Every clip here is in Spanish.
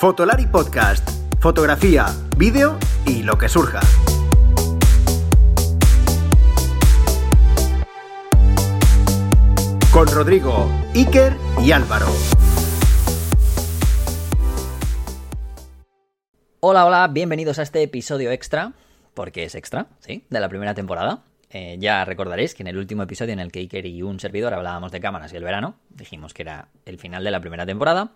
Fotolari Podcast. Fotografía, vídeo y lo que surja. Con Rodrigo, Iker y Álvaro. Hola, hola, bienvenidos a este episodio extra, porque es extra, ¿sí? De la primera temporada. Eh, ya recordaréis que en el último episodio en el que Iker y un servidor hablábamos de cámaras y el verano, dijimos que era el final de la primera temporada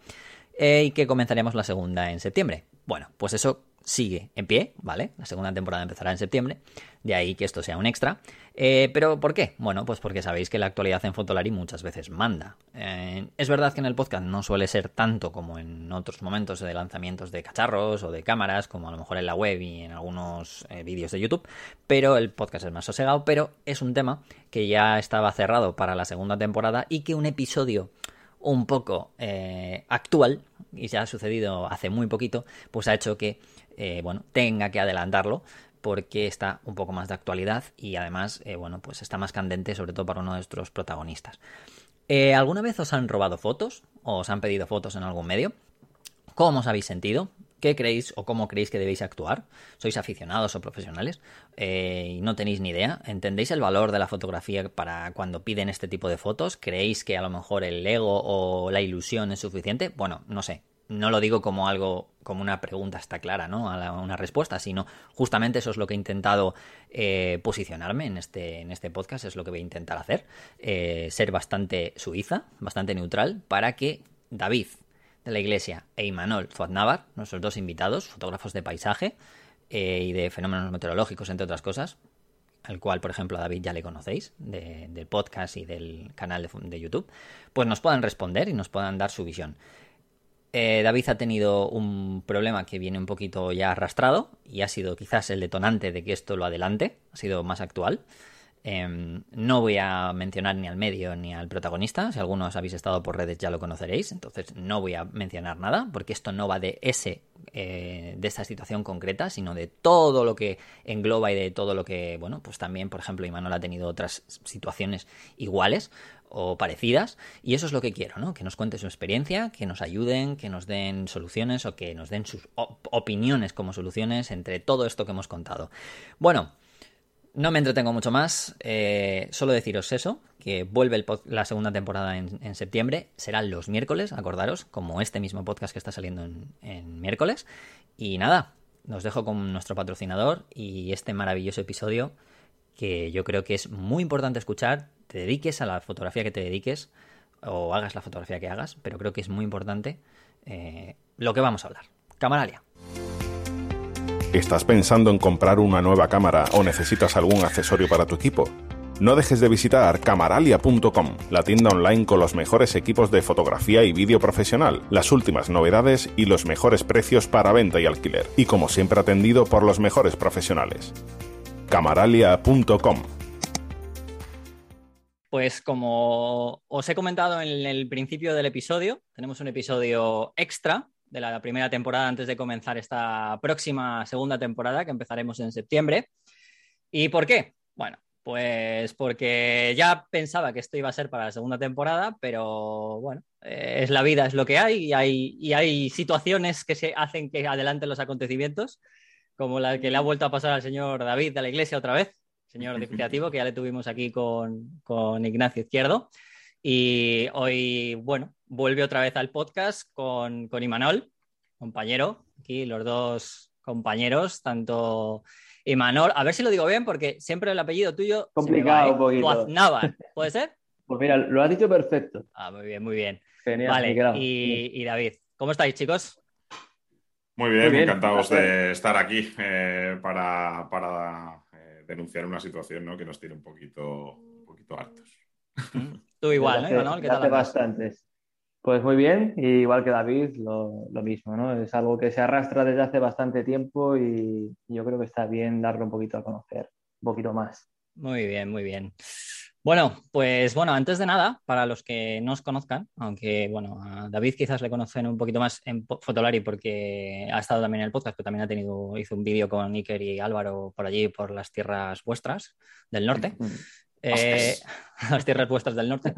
eh, y que comenzaríamos la segunda en septiembre. Bueno, pues eso sigue en pie, ¿vale? La segunda temporada empezará en septiembre, de ahí que esto sea un extra. Eh, pero ¿por qué? Bueno, pues porque sabéis que la actualidad en Fotolari muchas veces manda. Eh, es verdad que en el podcast no suele ser tanto como en otros momentos de lanzamientos de cacharros o de cámaras, como a lo mejor en la web y en algunos eh, vídeos de YouTube, pero el podcast es más sosegado, pero es un tema que ya estaba cerrado para la segunda temporada y que un episodio un poco actual, y se ha sucedido hace muy poquito, pues ha hecho que eh, bueno, tenga que adelantarlo porque está un poco más de actualidad y además, eh, bueno, pues está más candente, sobre todo para uno de nuestros protagonistas. Eh, ¿Alguna vez os han robado fotos o os han pedido fotos en algún medio? ¿Cómo os habéis sentido? ¿Qué creéis o cómo creéis que debéis actuar? ¿Sois aficionados o profesionales? y no tenéis ni idea. ¿Entendéis el valor de la fotografía para cuando piden este tipo de fotos? ¿Creéis que a lo mejor el ego o la ilusión es suficiente? Bueno, no sé no lo digo como algo, como una pregunta está clara, ¿no? Una respuesta, sino justamente eso es lo que he intentado eh, posicionarme en este, en este podcast, es lo que voy a intentar hacer, eh, ser bastante suiza, bastante neutral, para que David de la Iglesia e Imanol Zuadnávar, nuestros dos invitados, fotógrafos de paisaje eh, y de fenómenos meteorológicos, entre otras cosas, al cual, por ejemplo, a David ya le conocéis, del podcast y del canal de, de YouTube, pues nos puedan responder y nos puedan dar su visión. Eh, David ha tenido un problema que viene un poquito ya arrastrado y ha sido quizás el detonante de que esto lo adelante, ha sido más actual. Em, no voy a mencionar ni al medio ni al protagonista, si algunos habéis estado por redes ya lo conoceréis, entonces no voy a mencionar nada porque esto no va de ese, eh, de esta situación concreta, sino de todo lo que engloba y de todo lo que, bueno, pues también, por ejemplo, Imanol ha tenido otras situaciones iguales, o parecidas. Y eso es lo que quiero, ¿no? Que nos cuente su experiencia, que nos ayuden, que nos den soluciones o que nos den sus opiniones como soluciones entre todo esto que hemos contado. Bueno, no me entretengo mucho más, eh, solo deciros eso, que vuelve la segunda temporada en, septiembre, serán los miércoles, acordaros, como este mismo podcast que está saliendo en, miércoles. Y nada, nos dejo con nuestro patrocinador y este maravilloso episodio que yo creo que es muy importante escuchar, te dediques a la fotografía que te dediques o hagas la fotografía que hagas, pero creo que es muy importante eh, lo que vamos a hablar. Camaralia. ¿Estás pensando en comprar una nueva cámara o necesitas algún accesorio para tu equipo? No dejes de visitar camaralia.com, la tienda online con los mejores equipos de fotografía y vídeo profesional, las últimas novedades y los mejores precios para venta y alquiler, y como siempre atendido por los mejores profesionales camaralia.com. Pues como os he comentado en el principio del episodio, tenemos un episodio extra de la primera temporada antes de comenzar esta próxima segunda temporada que empezaremos en septiembre. ¿Y por qué? Bueno, pues porque ya pensaba que esto iba a ser para la segunda temporada, pero bueno, eh, es la vida, es lo que hay y, hay y hay situaciones que se hacen que adelanten los acontecimientos como la que le ha vuelto a pasar al señor David de la Iglesia otra vez, señor creativo, que ya le tuvimos aquí con, Ignacio Izquierdo. Y hoy, bueno, vuelve otra vez al podcast con, con Imanol, compañero, aquí los dos compañeros, tanto Imanol, a ver si lo digo bien, porque siempre el apellido tuyo. Complicado un poquito. ¿puede ser? Pues mira, lo has dicho perfecto. Ah, muy bien, muy bien. Genial. Vale, y, y David, ¿cómo estáis, chicos? Muy bien, encantados de estar aquí eh, para, eh, denunciar una situación que nos tiene un poquito, un poquito hartos. Mm. Tú igual, ¿no? ¿Qué hace bastantes. Pues muy bien, igual que David, lo, lo, mismo, ¿no? Es algo que se arrastra desde hace bastante tiempo y yo creo que está bien darlo un poquito a conocer, un poquito más. Muy bien, muy bien. Bueno, pues bueno, antes de nada, para los que no os conozcan, aunque bueno, a David quizás le conocen un poquito más en Fotolari porque ha estado también en el podcast, pero también ha tenido, hizo un vídeo con Iker y Álvaro por allí, por las tierras vuestras del norte. Eh, las tierras puestas del norte.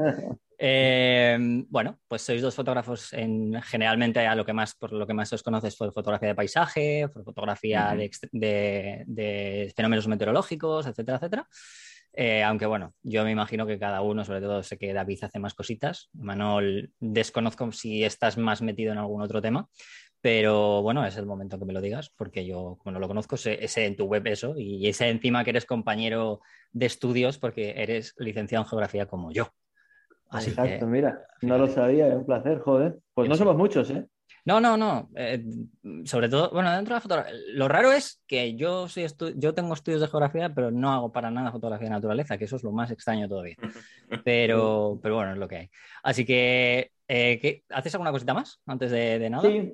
Eh, bueno, pues sois dos fotógrafos en, generalmente a lo que más, por lo que más os conoces fue fotografía de paisaje, fotografía de, fenómenos meteorológicos, etcétera, etcétera. Eh, aunque bueno, yo me imagino que cada uno, sobre todo sé que David hace más cositas. Manuel, desconozco si estás más metido en algún otro tema, pero bueno, es el momento que me lo digas, porque yo, como no lo conozco, sé, en tu web eso, y sé encima que eres compañero de estudios porque eres licenciado en geografía como yo. Exacto, mira, no lo sabía, es un placer, joder. Pues no somos muchos, ¿eh? No, no, no. Eh, sobre todo, bueno, dentro de la fotografía. Lo raro es que yo, soy yo tengo estudios de geografía, pero no hago para nada fotografía de naturaleza, que eso es lo más extraño todavía. Pero, pero bueno, es lo que hay. Así que, eh, ¿haces alguna cosita más antes de, de nada? Sí,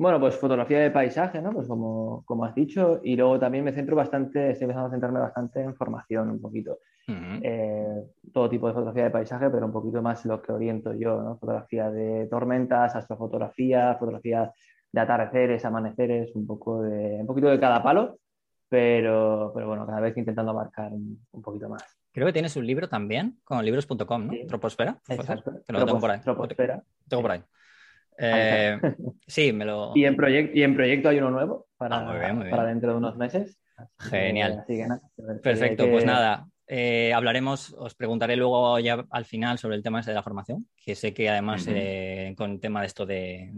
bueno, pues fotografía de paisaje, ¿no? Pues como, como, has dicho, y luego también me centro bastante, estoy empezando a centrarme bastante en formación un poquito. Eh, todo tipo de fotografía de paisaje, pero un poquito más lo que oriento yo, ¿no? Fotografía de tormentas, astrofotografía, fotografía de atardeceres, amaneceres, un poco de, un poquito de cada palo, pero, pero bueno, cada vez intentando abarcar un, poquito más. Creo que tienes un libro también con libros.com, ¿no? Troposfera. Exacto. lo tengo por ahí. Troposfera. Tengo por ahí. Eh, sí, me lo. Y en, y en proyecto hay uno nuevo para, ah, para dentro de unos meses. Genial. Perfecto, pues nada. Eh, hablaremos, os preguntaré luego ya al final sobre el tema de la formación, que sé que además eh, con el tema de esto de,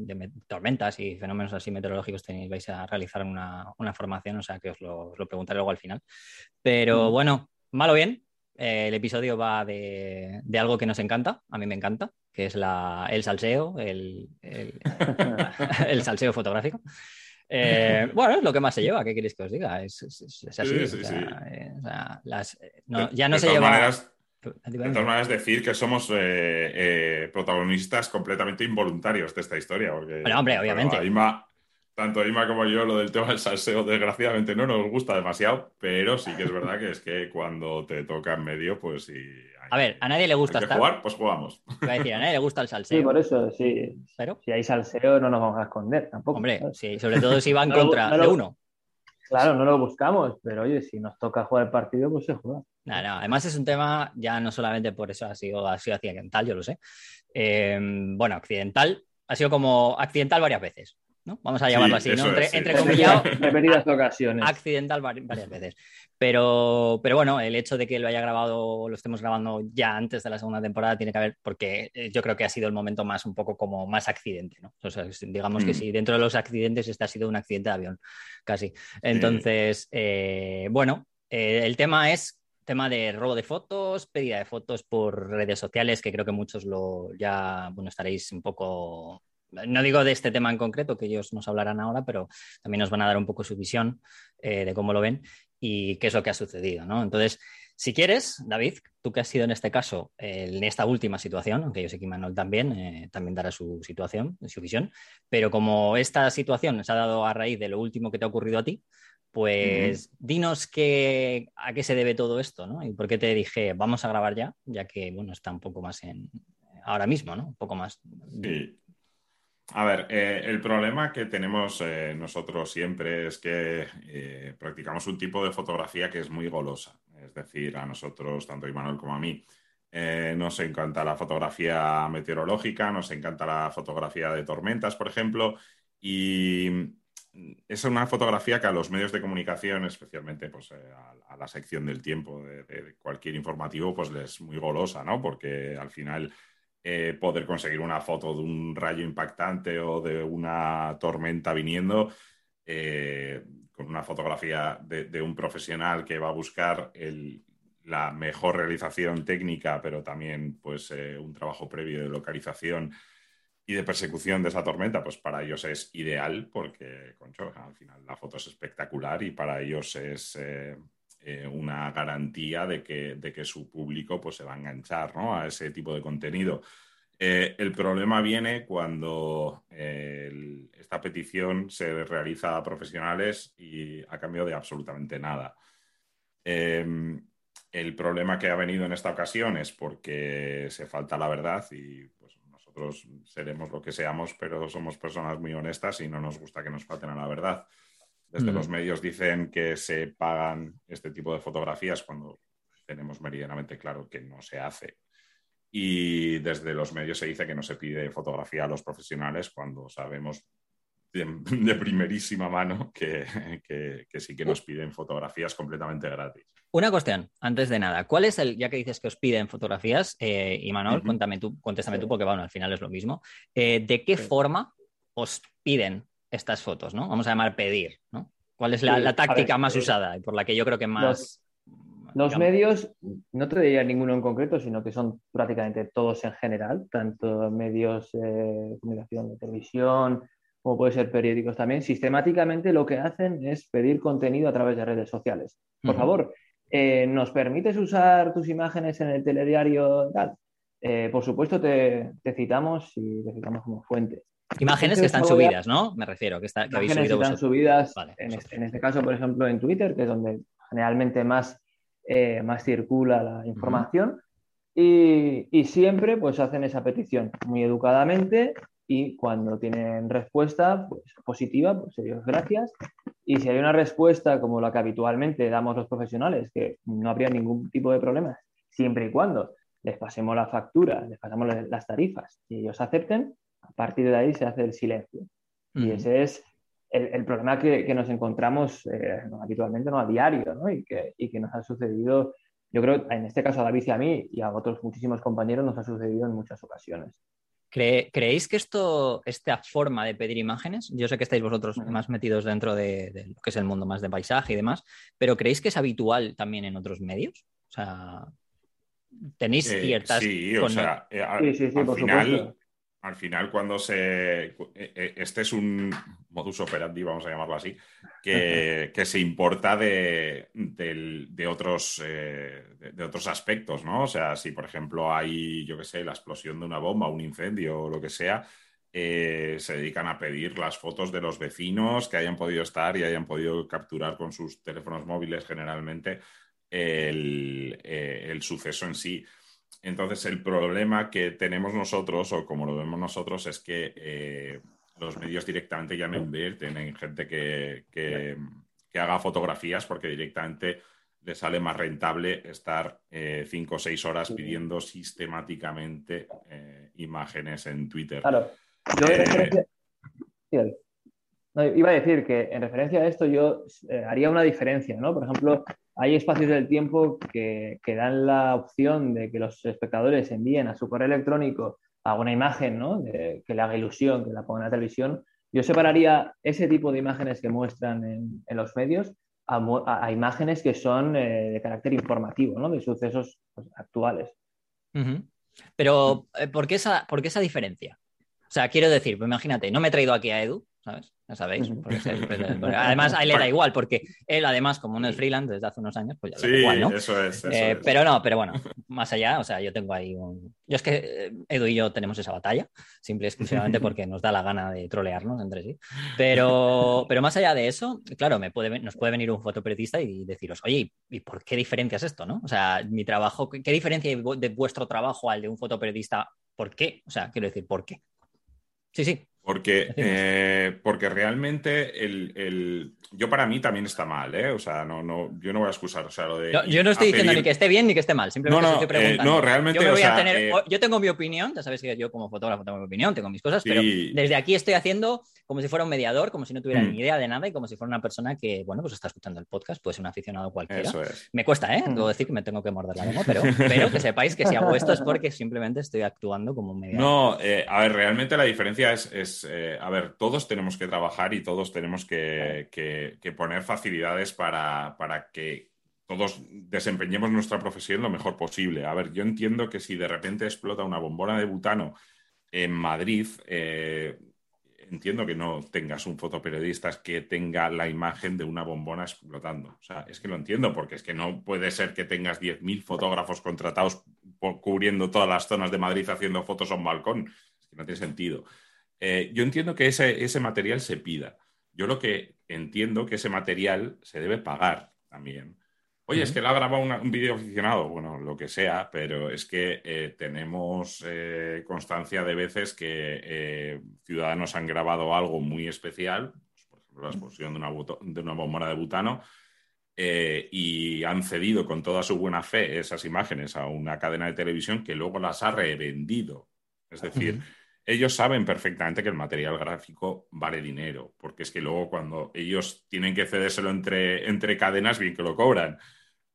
tormentas y fenómenos así meteorológicos tenéis, vais a realizar una, formación, o sea que os lo, preguntaré luego al final. Pero bueno, malo bien, el episodio va de, algo que nos encanta, a mí me encanta, que es el salseo, el, el, salseo fotográfico. Eh, bueno, es lo que más se lleva, ¿qué queréis que os diga? Es, así. ya no se lleva. de todas maneras, decir que somos eh, eh, protagonistas completamente involuntarios de esta historia. Porque, bueno, hombre, obviamente tanto Ima como yo, lo del tema del salseo, desgraciadamente no nos gusta demasiado, pero sí que es verdad que es que cuando te toca en medio, pues sí. a ver, a nadie le gusta hay jugar, pues jugamos. a decir, a nadie le gusta el salseo. Sí, por eso, sí. Pero... Si hay salseo, no nos vamos a esconder tampoco. Hombre, sí, sobre todo si va en contra de uno. Claro, no lo buscamos, pero oye, si nos toca jugar el partido, pues se juega. No, no, además es un tema, ya no solamente por eso ha sido, ha sido accidental, yo lo sé. Eh, bueno, accidental, ha sido como accidental varias veces. Vamos a llamarlo así, ¿no? Entre, Repetidas ocasiones. Accidental varias veces. Pero, pero bueno, el hecho de que lo haya grabado, lo estemos grabando ya antes de la segunda temporada, tiene que haber, porque eh, yo creo que ha sido el momento más, un poco como más accidente, ¿no? O sea, digamos que mm. si dentro de los accidentes este ha sido un accidente de avión, casi. Entonces, eh, bueno, eh, el tema es tema de robo de fotos, pedida de fotos por redes sociales, que creo que muchos lo ya, bueno, estaréis un poco no digo de este tema en concreto, que ellos nos hablarán ahora, pero también nos van a dar un poco su visión eh, de cómo lo ven y qué es lo que ha sucedido, ¿no? Entonces, si quieres, David, tú que has sido en este caso, en esta última situación, aunque yo sé que Manuel también, eh, también dará su situación, su visión, pero como esta situación se ha dado a raíz de lo último que te ha ocurrido a ti, pues dinos qué, a qué se debe todo esto, ¿no? Y por qué te dije, vamos a grabar ya, ya que, bueno, está un poco más en, ahora mismo, ¿no? Un poco más. Sí. A ver, eh, el problema que tenemos eh, nosotros siempre es que eh, practicamos un tipo de fotografía que es muy golosa. Es decir, a nosotros, tanto a Imanol como a mí, nos encanta la fotografía meteorológica, nos encanta la fotografía de tormentas, por ejemplo, y es una fotografía que a los medios de comunicación, especialmente pues, a, la sección del tiempo de, de, cualquier informativo, pues les es muy golosa, ¿no? Porque al final eh, poder conseguir una foto de un rayo impactante o de una tormenta viniendo, eh, con una fotografía de, un profesional que va a buscar la mejor realización técnica, pero también pues, eh, un trabajo previo de localización y de persecución de esa tormenta, pues para ellos es ideal porque, concho, al final la foto es espectacular y para ellos es una garantía de que, de que, su público pues, se va a enganchar a ese tipo de contenido. Eh, el problema viene cuando esta petición se realiza a profesionales y a cambio de absolutamente nada. Em, el problema que ha venido en esta ocasión es porque se falta la verdad y pues, nosotros seremos lo que seamos, pero somos personas muy honestas y no nos gusta que nos falten a la verdad. Desde mm. los medios dicen que se pagan este tipo de fotografías cuando tenemos meridianamente claro que no se hace. Y desde los medios se dice que no se pide fotografía a los profesionales cuando sabemos de, primerísima mano que, sí que nos piden fotografías completamente gratis. Una cuestión, antes de nada, ¿cuál es el, ya que dices que os piden fotografías, eh, y Manuel, tú, contéstame tú, porque bueno, al final es lo mismo, eh, ¿de qué forma os piden estas fotos, ¿no? Vamos a llamar pedir, ¿no? ¿Cuál es la, táctica más eh, usada y por la que yo creo que más... Los, medios, no te diría ninguno en concreto, sino que son prácticamente todos en general, tanto medios de comunicación de televisión, como puede ser periódicos también, sistemáticamente lo que hacen es pedir contenido a través de redes sociales. Por favor, eh, ¿nos permites usar tus imágenes en el telediario tal? Eh, por supuesto, te, citamos y te citamos como fuente. Imágenes que están subidas, ¿no? Me refiero, que, está, que habéis subido que están subidas, en, este, en, este, caso, por ejemplo, en Twitter, que es donde generalmente más, eh, más circula la información. y, y, siempre pues hacen esa petición muy educadamente y cuando tienen respuesta pues, positiva, pues ellos gracias. Y si hay una respuesta como la que habitualmente damos los profesionales, que no habría ningún tipo de problemas, siempre y cuando les pasemos la factura, les pasamos las tarifas y ellos acepten, a partir de ahí se hace el silencio. Y ese es el, problema que, nos encontramos eh, habitualmente, no a diario, ¿no? Y, que, y que nos ha sucedido, yo creo, en este caso a David y a mí y a otros muchísimos compañeros, nos ha sucedido en muchas ocasiones. ¿Creéis que esto, esta forma de pedir imágenes, yo sé que estáis vosotros más metidos dentro de, lo que es el mundo más de paisaje y demás, pero ¿creéis que es habitual también en otros medios? O sea, tenéis eh, ciertas... sí, o sea, eh, al, final, al final cuando se... Eh, este es un modus operandi, vamos a llamarlo así, que, se importa de, otros, eh, de, otros aspectos, ¿no? O sea, si por ejemplo hay, yo qué sé, la explosión de una bomba, un incendio o lo que sea, eh, se dedican a pedir las fotos de los vecinos que hayan podido estar y hayan podido capturar con sus teléfonos móviles generalmente el, eh, el suceso en sí. Entonces, el problema que tenemos nosotros, o como lo vemos nosotros, es que los medios directamente ya no invierten en gente que, que, haga fotografías porque directamente le sale más rentable estar eh, cinco o seis horas pidiendo sistemáticamente eh, imágenes en Twitter. Claro. Yo eh, iba a decir que en referencia a esto yo haría una diferencia, ¿no? Por ejemplo, hay espacios del tiempo que, dan la opción de que los espectadores envíen a su correo electrónico alguna imagen ¿no? que le haga ilusión, que la ponga en la televisión, yo separaría ese tipo de imágenes que muestran en, los medios a, imágenes que son eh, de carácter informativo, ¿no? de sucesos pues, actuales. Pero, eh, ¿por qué, esa, ¿por qué esa diferencia? O sea, quiero decir, pues imagínate, no me he traído aquí a Edu, ¿sabes? Ya sabéis. además, a él era igual, porque él, además, como no es freelance desde hace unos años, pues ya sí, igual, ¿no? Eso es. Eh, pero no, pero bueno, más allá, o sea, yo tengo ahí un. Yo es que eh, Edu y yo tenemos esa batalla, simple y exclusivamente porque nos da la gana de trolearnos entre sí. Pero, pero más allá de eso, claro, me puede, nos puede venir un fotoperiodista y deciros, oye, ¿y por qué diferencias esto, no? O sea, mi trabajo, ¿qué diferencia de vuestro trabajo al de un fotoperiodista? ¿Por qué? O sea, quiero decir, ¿por qué? Sí, sí. Porque, eh, porque realmente el, yo para mí también está mal, ¿eh? O sea, no, no, yo no voy a excusar. O sea, lo de yo no estoy diciendo ni que esté bien ni que esté mal, simplemente estoy eh, preguntando. no, realmente. Yo, eh, yo, tengo mi opinión, ya sabes que yo como fotógrafo tengo mi opinión, tengo mis cosas, pero desde aquí estoy haciendo como si fuera un mediador, como si no tuviera mm. ni idea de nada y como si fuera una persona que, bueno, pues está escuchando el podcast, puede ser un aficionado cualquiera. Eso es. Me cuesta, ¿eh? Debo decir que me tengo que morder la lengua, pero, pero que sepáis que si hago esto es porque simplemente estoy actuando como un mediador. No, a ver, realmente la diferencia es, es a ver, todos tenemos que trabajar y todos tenemos que, poner facilidades para, que todos desempeñemos nuestra profesión lo mejor posible. A ver, yo entiendo que si de repente explota una bombona de butano en Madrid, eh, entiendo que no tengas un fotoperiodista que tenga la imagen de una bombona explotando. O sea, es que lo entiendo, porque es que no puede ser que tengas 10.000 fotógrafos contratados cubriendo todas las zonas de Madrid haciendo fotos a un balcón. Es que no tiene sentido. Eh, yo entiendo que ese, material se pida. Yo lo que entiendo que ese material se debe pagar también. Oye, es que le ha grabado un vídeo aficionado, bueno, lo que sea, pero es que eh, tenemos eh, constancia de veces que ciudadanos han grabado algo muy especial, pues, por ejemplo, la explosión de una, de una bombona de butano, eh, y han cedido con toda su buena fe esas imágenes a una cadena de televisión que luego las ha revendido. Es decir, ellos saben perfectamente que el material gráfico vale dinero, porque es que luego cuando ellos tienen que cedérselo entre, entre cadenas, bien que lo cobran.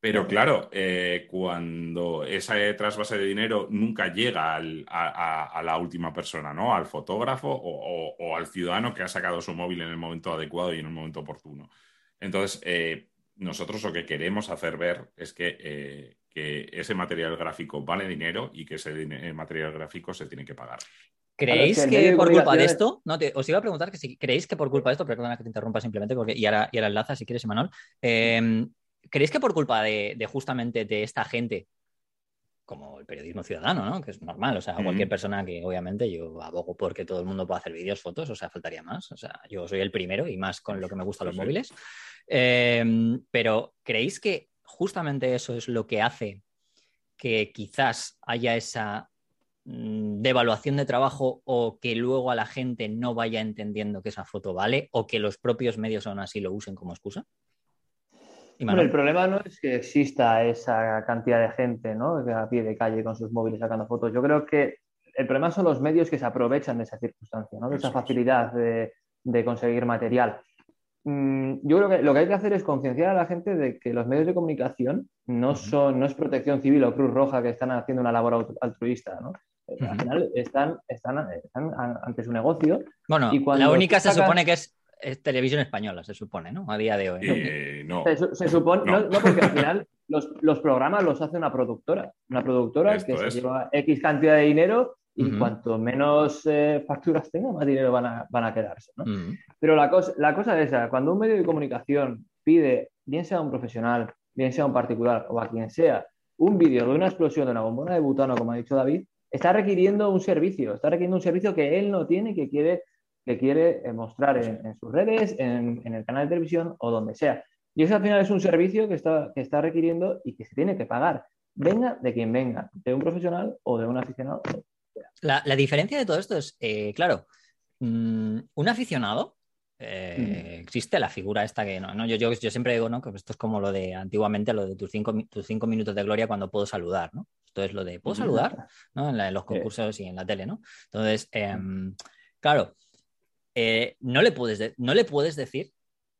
Pero claro, eh, cuando esa trasvase de dinero nunca llega a, la última persona, ¿no? Al fotógrafo o, al ciudadano que ha sacado su móvil en el momento adecuado y en el momento oportuno. Entonces, eh, nosotros lo que queremos hacer ver es eh, que, ese material gráfico vale dinero y que ese material gráfico se tiene que pagar. ¿Creéis que, por culpa de esto, no, os iba a preguntar que si creéis que por culpa de esto, perdona que te interrumpa simplemente, porque y ahora, y ahora enlaza si quieres, Emanuel, em, ¿creéis que por culpa de, justamente de esta gente, como el periodismo ciudadano, ¿no? que es normal, o sea, cualquier persona que obviamente yo abogo porque todo el mundo pueda hacer vídeos, fotos, o sea, faltaría más, o sea, yo soy el primero y más con lo que me gustan los móviles, Em, pero ¿creéis que justamente eso es lo que hace que quizás haya esa mm, devaluación de trabajo o que luego a la gente no vaya entendiendo que esa foto vale o que los propios medios aún así lo usen como excusa? El problema no es que exista esa cantidad de gente ¿no? a pie de calle con sus móviles sacando fotos. Yo creo que el problema son los medios que se aprovechan de esa circunstancia, ¿no? de esa facilidad de, de conseguir material. Mm, yo creo que lo que hay que hacer es concienciar a la gente de que los medios de comunicación no son, no es protección civil o Cruz Roja que están haciendo una labor altruista, ¿no? Al final están, están, ante su negocio. Bueno, la única se supone que es, televisión española, se supone, ¿no? A día de hoy. Eh, no. Se, supone, no. porque al final los, los, programas los hace una productora. Una productora que se lleva X cantidad de dinero y cuanto menos eh, facturas tenga, más dinero van a, van a quedarse. ¿no? Pero la cosa, la cosa es esa, cuando un medio de comunicación pide, bien sea un profesional, bien sea un particular o a quien sea, un vídeo de una explosión de una bombona de butano, como ha dicho David, está requiriendo un servicio, está requiriendo un servicio que él no tiene, que quiere, que quiere eh, mostrar en, sus redes, en, en, el canal de televisión o donde sea. Y eso al final es un servicio que está, que está requiriendo y que se tiene que pagar. Venga de quien venga, de un profesional o de un aficionado. La, diferencia de todo esto es, eh, claro, mm, un aficionado, eh, mm. existe la figura esta que no, yo, yo, siempre digo, ¿no? Que esto es como lo de antiguamente, lo de tus cinco, tus cinco minutos de gloria cuando puedo saludar, ¿no? Esto es lo de, ¿puedo saludar? ¿no? En, los concursos y en la tele, ¿no? Entonces, em, claro, eh, no, le puedes no le puedes decir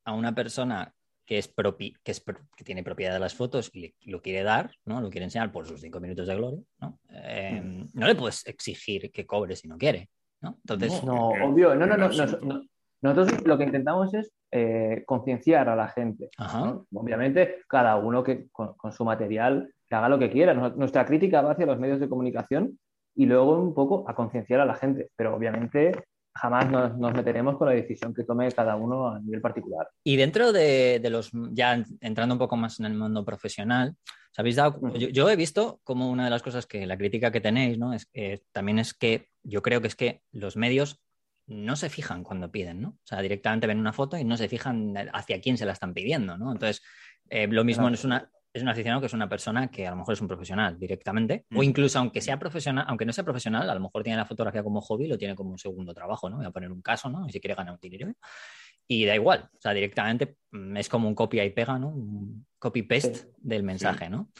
a una persona que, es que, es que tiene propiedad de las fotos y lo quiere dar, ¿no? Lo quiere enseñar por sus cinco minutos de gloria, ¿no? Em, mm. no le puedes exigir que cobre si no quiere, ¿no? Entonces... No, obvio, no, no, no, Nosotros lo que intentamos es eh, concienciar a la gente. Obviamente, cada uno que con, su material que haga lo que quiera. Nuestra crítica va hacia los medios de comunicación y luego un poco a concienciar a la gente. Pero obviamente jamás nos, meteremos con la decisión que tome cada uno a nivel particular. Y dentro de, los, ya entrando un poco más en el mundo profesional, habéis dado? Yo, he visto como una de las cosas que la crítica que tenéis, ¿no? Es que también es que yo creo que es que los medios no se fijan cuando piden, ¿no? O sea, directamente ven una foto y no se fijan hacia quién se la están pidiendo, ¿no? Entonces, eh, lo mismo es una, es un aficionado que es una persona que a lo mejor es un profesional directamente, o incluso aunque sea profesional, aunque no sea profesional, a lo mejor tiene la fotografía como hobby, lo tiene como un segundo trabajo, ¿no? Voy a poner un caso, ¿no? Y si quiere ganar un dinero. Y da igual, o sea, directamente mm, es como un copia y pega, ¿no? Un copy-paste del mensaje, ¿no?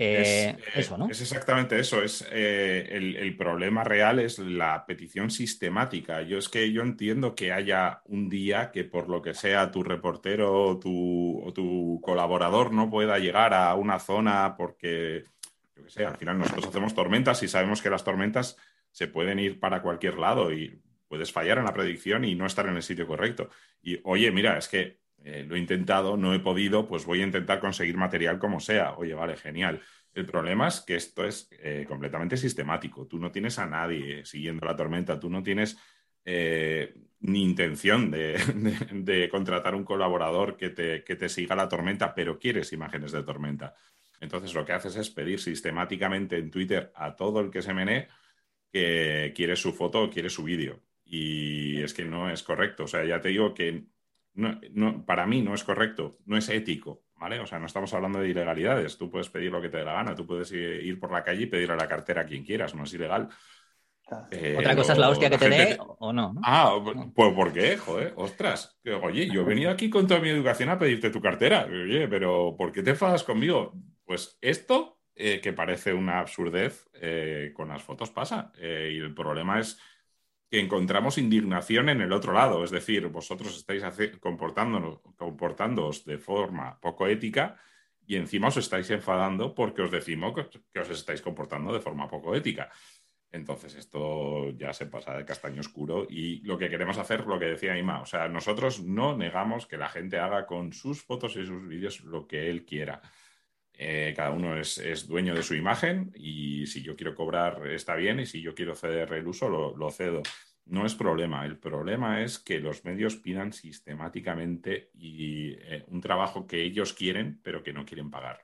Eh, es, eso, Es exactamente eso. Es, eh, el, problema real es la petición sistemática. Yo es que yo entiendo que haya un día que por lo que sea tu reportero o tu, colaborador no pueda llegar a una zona porque, yo qué sé, al final nosotros hacemos tormentas y sabemos que las tormentas se pueden ir para cualquier lado y puedes fallar en la predicción y no estar en el sitio correcto. Y oye, mira, es que eh, lo he intentado, no he podido, pues voy a intentar conseguir material como sea. Oye, vale, genial. El problema es que esto es eh, completamente sistemático. Tú no tienes a nadie siguiendo la tormenta, tú no tienes eh, ni intención de, contratar un colaborador que te, que te siga la tormenta, pero quieres imágenes de tormenta. Entonces lo que haces es pedir sistemáticamente en Twitter a todo el que se menee que quiere su foto o quiere su vídeo. Y es que no es correcto. O sea, ya te digo que no, para mí no es correcto, no es ético, ¿vale? O sea, no estamos hablando de ilegalidades. Tú puedes pedir lo que te dé la gana, tú puedes ir por la calle y pedir a la cartera a quien quieras, no es ilegal. Otra cosa es la hostia que te dé o no, Ah, pues ¿por qué? Joder, ostras. Oye, yo he venido aquí con toda mi educación a pedirte tu cartera. Oye, pero ¿por qué te enfadas conmigo? Pues esto, eh, que parece una absurdez, eh, con las fotos pasa. Eh, y el problema es encontramos indignación en el otro lado. Es decir, vosotros estáis comportándoos de forma poco ética y encima os estáis enfadando porque os decimos que os estáis comportando de forma poco ética. Entonces esto ya se pasa de castaño oscuro y lo que queremos hacer, lo que decía Ima, o sea, nosotros no negamos que la gente haga con sus fotos y sus vídeos lo que él quiera. Eh, cada uno es, dueño de su imagen y si yo quiero cobrar está bien y si yo quiero ceder el uso lo, cedo. No es problema. El problema es que los medios pidan sistemáticamente y, eh, un trabajo que ellos quieren pero que no quieren pagar.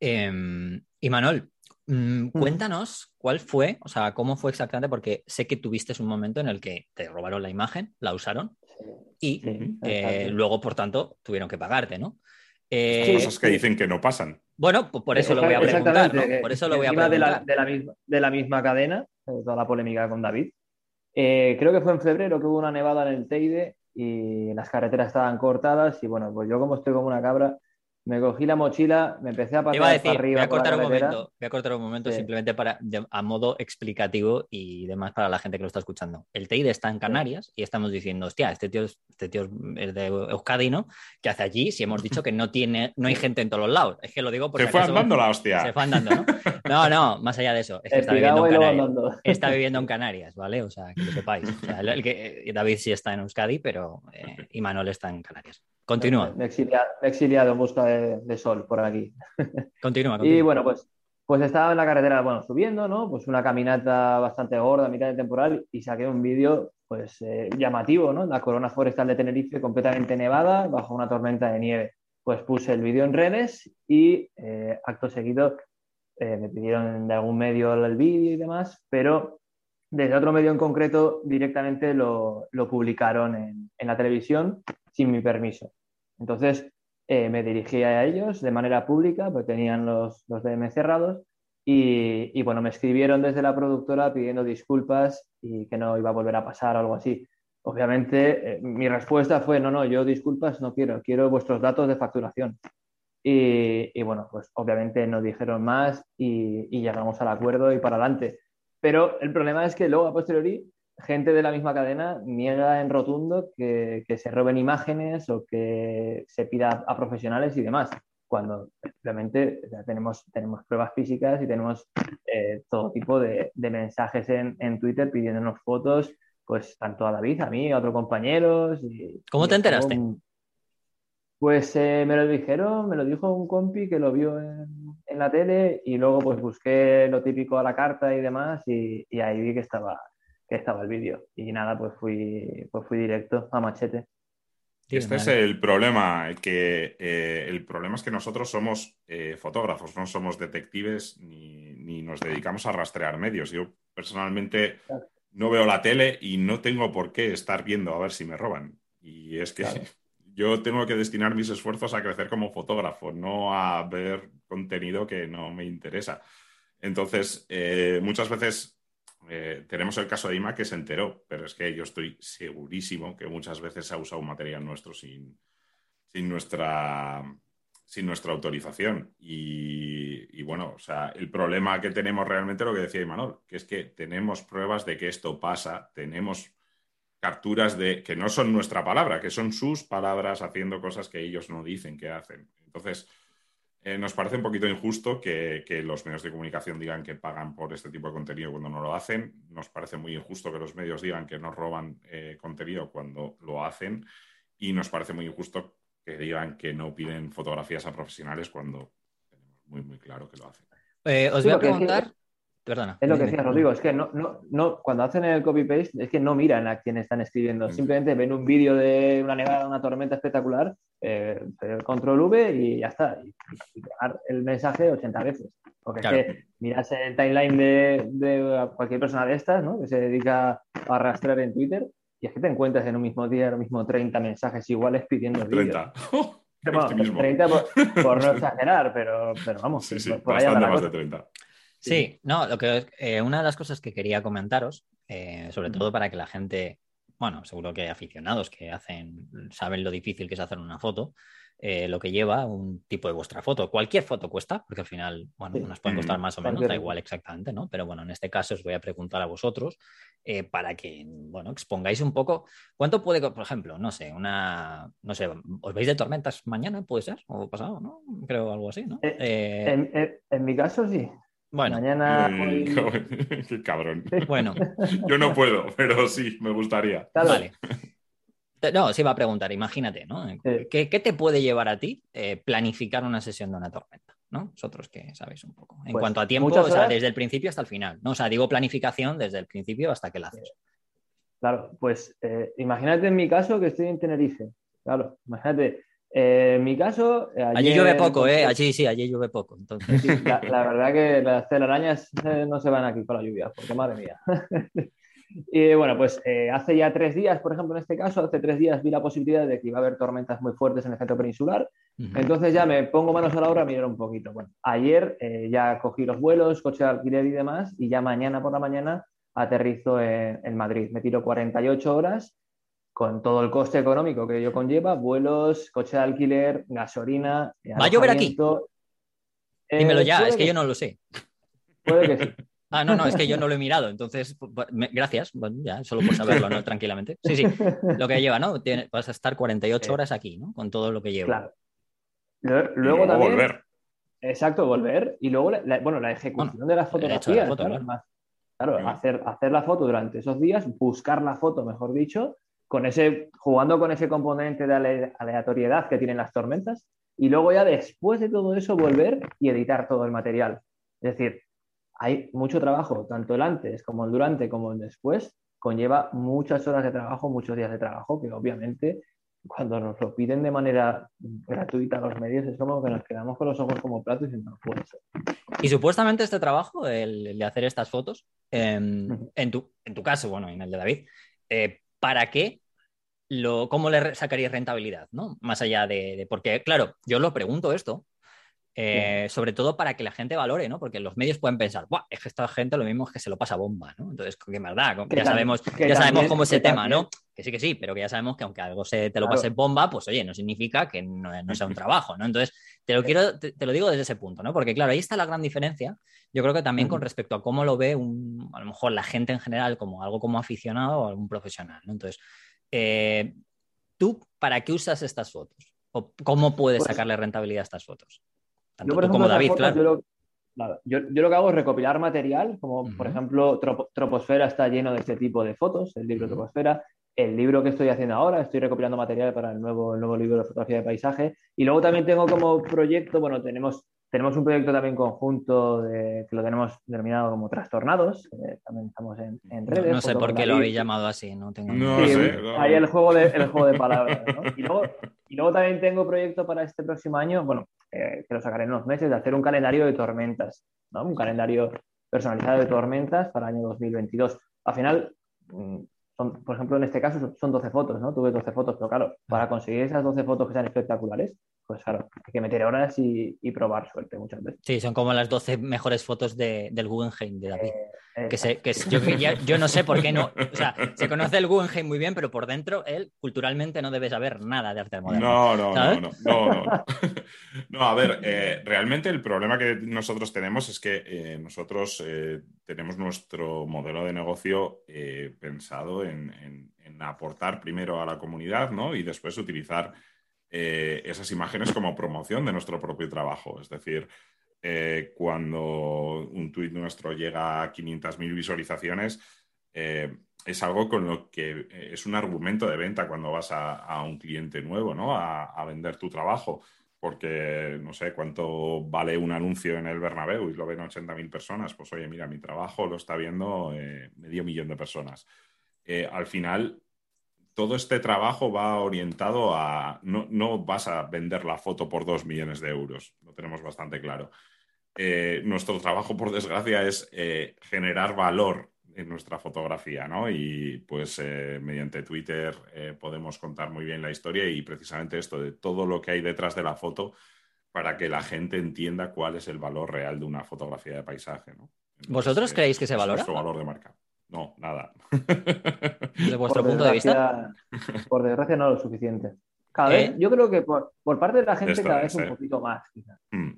Em, y Manuel, mm, cuéntanos cuál fue, o sea, cómo fue exactamente, porque sé que tuviste un momento en el que te robaron la imagen, la usaron y eh, luego, por tanto, tuvieron que pagarte, ¿no? Eh, cosas que dicen que no pasan. Bueno, pues por eso lo voy a preguntar, ¿no? Por eso lo voy a preguntar. De la, de la, misma, de la misma cadena, toda la polémica con David. Eh, creo que fue en febrero que hubo una nevada en el Teide y las carreteras estaban cortadas y bueno, pues yo como estoy como una cabra, me cogí la mochila, me empecé a pasar para arriba. Voy a cortar un momento, voy a cortar un momento simplemente para, a modo explicativo y demás para la gente que lo está escuchando. El Teide está en Canarias y estamos diciendo, hostia, este tío, este tío es de Euskadi, ¿no? ¿Qué hace allí? Si hemos dicho que no tiene, no hay gente en todos los lados. Es que lo digo porque. Se fue andando la hostia. Se fue andando, ¿no? No, no, más allá de eso. Es que está viviendo, en Canarias, está viviendo en Canarias, ¿vale? O sea, que lo sepáis. el, que, David sí está en Euskadi, pero eh, Imanol está en Canarias. Continúa. Me he exiliado, en busca de, sol por aquí. Continúa, Y bueno, pues, pues estaba en la carretera, bueno, subiendo, ¿no? Pues una caminata bastante gorda, mitad de temporal, y saqué un vídeo, pues, eh, llamativo, ¿no? La corona forestal de Tenerife completamente nevada, bajo una tormenta de nieve. Pues puse el vídeo en redes y eh, acto seguido eh, me pidieron de algún medio el vídeo y demás, pero desde otro medio en concreto directamente lo, publicaron en, la televisión sin mi permiso. Entonces eh, me dirigí a ellos de manera pública, porque tenían los, DM cerrados, y, bueno, me escribieron desde la productora pidiendo disculpas y que no iba a volver a pasar o algo así. Obviamente, eh, mi respuesta fue, no, no, yo disculpas no quiero, quiero vuestros datos de facturación. Y, bueno, pues obviamente nos dijeron más y, llegamos al acuerdo y para adelante. Pero el problema es que luego, a posteriori, gente de la misma cadena niega en rotundo que, se roben imágenes o que se pida a profesionales y demás, cuando realmente tenemos, tenemos pruebas físicas y tenemos eh, todo tipo de, mensajes en, Twitter pidiéndonos fotos, pues tanto a David, a mí, a otros compañeros. ¿Cómo te enteraste? Pues eh, me lo dijeron, me lo dijo un compi que lo vio en, la tele y luego pues busqué lo típico a la carta y demás y ahí vi que estaba, estaba el vídeo. Y nada, pues fui, pues fui directo a machete. este es el problema, que eh, el problema es que nosotros somos eh, fotógrafos, no somos detectives ni, nos dedicamos a rastrear medios. Yo personalmente no veo la tele y no tengo por qué estar viendo a ver si me roban. Y es que yo tengo que destinar mis esfuerzos a crecer como fotógrafo, no a ver contenido que no me interesa. Entonces, eh, muchas veces eh, tenemos el caso de IMA que se enteró, pero es que yo estoy segurísimo que muchas veces se ha usado material nuestro sin, sin, nuestra, sin nuestra autorización. Y, bueno, o sea, el problema que tenemos realmente lo que decía Imanol, que es que tenemos pruebas de que esto pasa, tenemos capturas de que no son nuestra palabra, que son sus palabras haciendo cosas que ellos no dicen que hacen. Entonces, eh, nos parece un poquito injusto que, los medios de comunicación digan que pagan por este tipo de contenido cuando no lo hacen. Nos parece muy injusto que los medios digan que nos roban eh, contenido cuando lo hacen. Y nos parece muy injusto que digan que no piden fotografías a profesionales cuando tenemos muy, muy claro que lo hacen. Eh, os voy a preguntar. Perdona. Es lo que decía Rodrigo, es que no, no, no, cuando hacen el copy-paste es que no miran a quién están escribiendo, mm. simplemente ven un vídeo de una nevada, una tormenta espectacular, eh, control V y ya está, y, el mensaje 80 veces. Porque es que miras el timeline de, de, cualquier persona de estas, ¿no? que se dedica a arrastrar en Twitter, y es que te encuentras en un mismo día, en un mismo 30 mensajes iguales pidiendo 30. Bueno, 30 este por, no exagerar, pero, pero vamos. Sí, sí, bastante más de 30. Sí, no, lo que eh, una de las cosas que quería comentaros sobre todo para que la gente, bueno, seguro que hay aficionados que hacen, saben lo difícil que es hacer una foto, eh, lo que lleva un tipo de vuestra foto. Cualquier foto cuesta, porque al final, bueno, nos pueden costar más o menos, da igual exactamente, ¿no? Pero bueno, en este caso os voy a preguntar a vosotros eh, para que, bueno, expongáis un poco cuánto puede, por ejemplo, no sé, una, no sé, ¿os veis de tormentas mañana? ¿Puede ser? ¿O pasado, no? Creo algo así, ¿no? Eh, en, mi caso, sí. Bueno. Mañana. Qué cabrón. Bueno. Yo no puedo, pero sí, me gustaría. Vale. No, sí va a preguntar, imagínate, ¿no? ¿Qué, te puede llevar a ti eh, planificar una sesión de una tormenta? ¿no? Vosotros que sabéis un poco. En pues cuanto a tiempo, o sea, desde el principio hasta el final, ¿no? O sea, digo planificación desde el principio hasta que la haces. Claro, pues eh, imagínate en mi caso que estoy en Tenerife. Claro, imagínate. Eh, en mi caso. allí llueve poco, ¿eh? Allí sí, allí llueve poco. Entonces. la, la, verdad que las telarañas no se van aquí con la lluvia, porque madre mía. Y bueno, pues eh, hace ya tres días, por ejemplo, en este caso, hace tres días vi la posibilidad de que iba a haber tormentas muy fuertes en el centro peninsular. Entonces ya me pongo manos a la obra a mirar un poquito. Bueno, ayer eh, ya cogí los vuelos, coche de alquiler y demás, y ya mañana por la mañana aterrizo en, Madrid. Me tiro 48 horas con todo el coste económico que ello conlleva, vuelos, coche de alquiler, gasolina. ¿Va a llover aquí? Dímelo ya, es que yo no lo sé. Puede que sí. Ah, no, no, es que yo no lo he mirado, entonces, gracias, bueno, ya, solo por saberlo, ¿no? Tranquilamente. Sí, sí, lo que lleva, ¿no? vas a estar 48 horas aquí, ¿no? Con todo lo que lleva. Claro. Luego, también... volver. Exacto, volver. Y luego, la, bueno, la ejecución de las fotografías. claro, hacer, hacer la foto durante esos días, buscar la foto, mejor dicho, con ese, jugando con ese componente de aleatoriedad que tienen las tormentas, y luego ya después de todo eso volver y editar todo el material. Es decir, hay mucho trabajo, tanto el antes como el durante como el después, conlleva muchas horas de trabajo, muchos días de trabajo, que obviamente cuando nos lo piden de manera gratuita a los medios es como que nos quedamos con los ojos como platos y no puede ser. Y supuestamente este trabajo, el, de hacer estas fotos, em, en, tu, en tu caso, bueno, en el de David, eh, ¿para qué? Lo, ¿Cómo le sacarías rentabilidad? ¿no? Más allá de, de, Porque, claro, yo lo pregunto esto eh, sobre todo para que la gente valore, ¿no? Porque los medios pueden pensar, Buah, es que esta gente lo mismo es que se lo pasa bomba, ¿no? Entonces, qué maldad, ya sabemos, ya sabemos cómo es el tema, ¿no? Que sí, que sí, pero que ya sabemos que aunque algo se te lo pase bomba, pues oye, no significa que no, sea un trabajo, ¿no? Entonces, te lo quiero, te, lo digo desde ese punto, ¿no? Porque claro, ahí está la gran diferencia. Yo creo que también con respecto a cómo lo ve un, a lo mejor la gente en general como algo como aficionado o algún profesional, ¿no? Entonces, eh, ¿tú para qué usas estas fotos? ¿O cómo puedes pues sacarle rentabilidad a estas fotos? yo, por ejemplo, David, Yo lo, que hago es recopilar material, como por ejemplo Troposfera está lleno de este tipo de fotos, el libro Troposfera, el libro que estoy haciendo ahora, estoy recopilando material para el nuevo, el nuevo libro de fotografía de paisaje, y luego también tengo como proyecto, bueno, tenemos tenemos un proyecto también conjunto de, que lo tenemos denominado como Trastornados, también estamos en, redes. No, sé por qué lo habéis llamado así, no tengo no sé, Hay el juego de, el juego de palabras. ¿no? Y, luego, y, luego, también tengo proyecto para este próximo año, bueno, eh, que lo sacaré en unos meses, de hacer un calendario de tormentas, ¿no? un calendario personalizado de tormentas para el año 2022. Al final, mm, son, por ejemplo, en este caso son 12 fotos, ¿no? Tuve 12 fotos, pero claro, para conseguir esas 12 fotos que sean espectaculares, pues claro, hay que meter horas y, probar suerte muchas veces. Sí, son como las 12 mejores fotos de, del Guggenheim de David. Eh, que, sé, que yo, yo, no sé por qué no. O sea, se conoce el Guggenheim muy bien, pero por dentro él culturalmente no debe saber nada de arte moderno. No, no, no, no, no, no, a ver, eh, realmente el problema que nosotros tenemos es que eh, nosotros tenemos nuestro modelo de negocio pensado en, en aportar primero a la comunidad, ¿no? Y después utilizar eh, esas imágenes como promoción de nuestro propio trabajo. Es decir, eh, cuando un tuit nuestro llega a 500.000 visualizaciones, eh, es algo con lo que es un argumento de venta cuando vas a, un cliente nuevo, ¿no? A, vender tu trabajo. Porque no sé cuánto vale un anuncio en el Bernabéu y lo ven 80.000 personas. Pues oye, mira, mi trabajo lo está viendo medio millón de personas. al final, todo este trabajo va orientado a, no, vas a vender la foto por dos millones de euros, lo tenemos bastante claro. Eh, nuestro trabajo, por desgracia, es eh, generar valor en nuestra fotografía, ¿no? Y pues eh, mediante Twitter podemos contar muy bien la historia y precisamente esto de todo lo que hay detrás de la foto para que la gente entienda cuál es el valor real de una fotografía de paisaje, ¿no? ¿Vosotros creéis que se valora? Nuestro valor de marca. No, nada. Desde vuestro punto de vista. Por desgracia, no lo suficiente. Cada vez, ¿Eh? yo creo que por, parte de la gente cada vez un poquito más, quizás. Mm.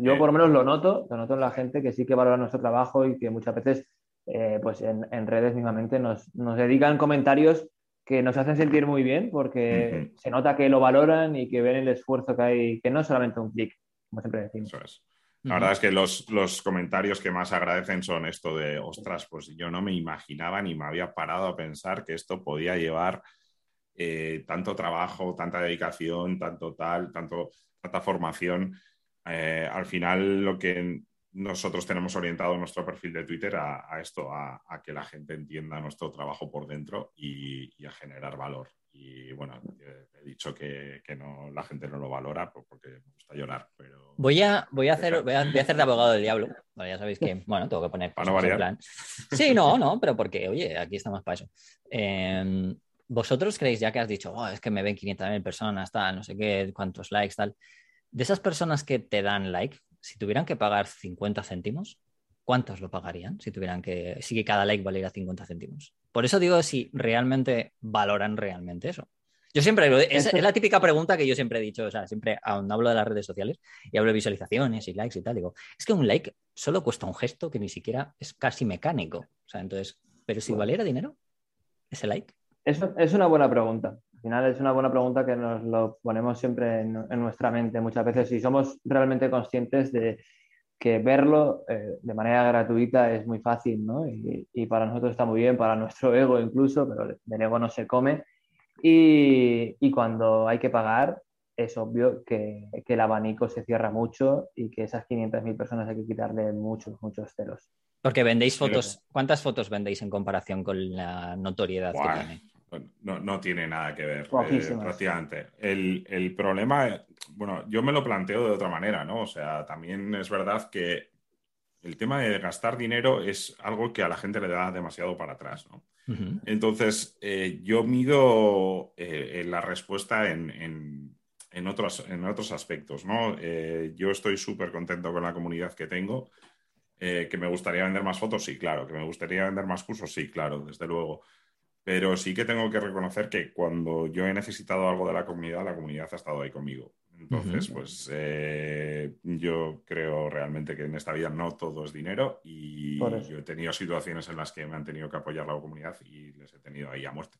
Yo por lo menos lo noto, lo noto en la gente que sí que valora nuestro trabajo y que muchas veces eh, pues en, redes mismamente nos, nos, dedican comentarios que nos hacen sentir muy bien porque se nota que lo valoran y que ven el esfuerzo que hay, que no es solamente un clic, como siempre decimos. La verdad es que los, los, comentarios que más agradecen son esto de, ostras, pues yo no me imaginaba ni me había parado a pensar que esto podía llevar eh, tanto trabajo, tanta dedicación, tanto tal, tanto, tanta formación. Eh, al final lo que nosotros tenemos orientado nuestro perfil de Twitter a, esto, a, que la gente entienda nuestro trabajo por dentro y, a generar valor. Y bueno, he dicho que, no, la gente no lo valora porque me gusta llorar. Pero... Voy a, voy a hacer, voy a, hacer de abogado del diablo. ya sabéis que, bueno, tengo que poner cosas en plan. Sí, no, no, pero porque, oye, aquí estamos para eso. Em, vosotros creéis, ya que has dicho, oh, es que me ven 500.000 personas, tal, no sé qué, cuántos likes, tal. De esas personas que te dan like, si tuvieran que pagar 50 céntimos, ¿cuántos lo pagarían si tuvieran que, si que cada like valiera 50 céntimos? Por eso digo si realmente valoran realmente eso. Yo siempre, es, es, la típica pregunta que yo siempre he dicho, o sea, siempre cuando hablo de las redes sociales y hablo de visualizaciones y likes y tal, digo, es que un like solo cuesta un gesto que ni siquiera es casi mecánico. O sea, entonces, pero si valiera dinero, ese like. Es, es una buena pregunta final es una buena pregunta que nos lo ponemos siempre en, nuestra mente muchas veces y somos realmente conscientes de que verlo eh, de manera gratuita es muy fácil, ¿no? Y, para nosotros está muy bien, para nuestro ego incluso, pero del ego no se come. Y, y cuando hay que pagar, es obvio que, que, el abanico se cierra mucho y que esas 500.000 personas hay que quitarle muchos, muchos ceros. Porque vendéis fotos, ¿cuántas fotos vendéis en comparación con la notoriedad que tiene? No, tiene nada que ver, eh, prácticamente. El, problema, bueno, yo me lo planteo de otra manera, ¿no? O sea, también es verdad que el tema de gastar dinero es algo que a la gente le da demasiado para atrás, ¿no? Entonces, eh, yo mido eh, la respuesta en, otros, en otros aspectos, ¿no? yo estoy súper contento con la comunidad que tengo. que me gustaría vender más fotos, sí, claro. Que me gustaría vender más cursos, sí, claro, desde luego. Pero sí que tengo que reconocer que cuando yo he necesitado algo de la comunidad, la comunidad ha estado ahí conmigo. Entonces, pues eh, yo creo realmente que en esta vida no todo es dinero y yo he tenido situaciones en las que me han tenido que apoyar la comunidad y les he tenido ahí a muerte.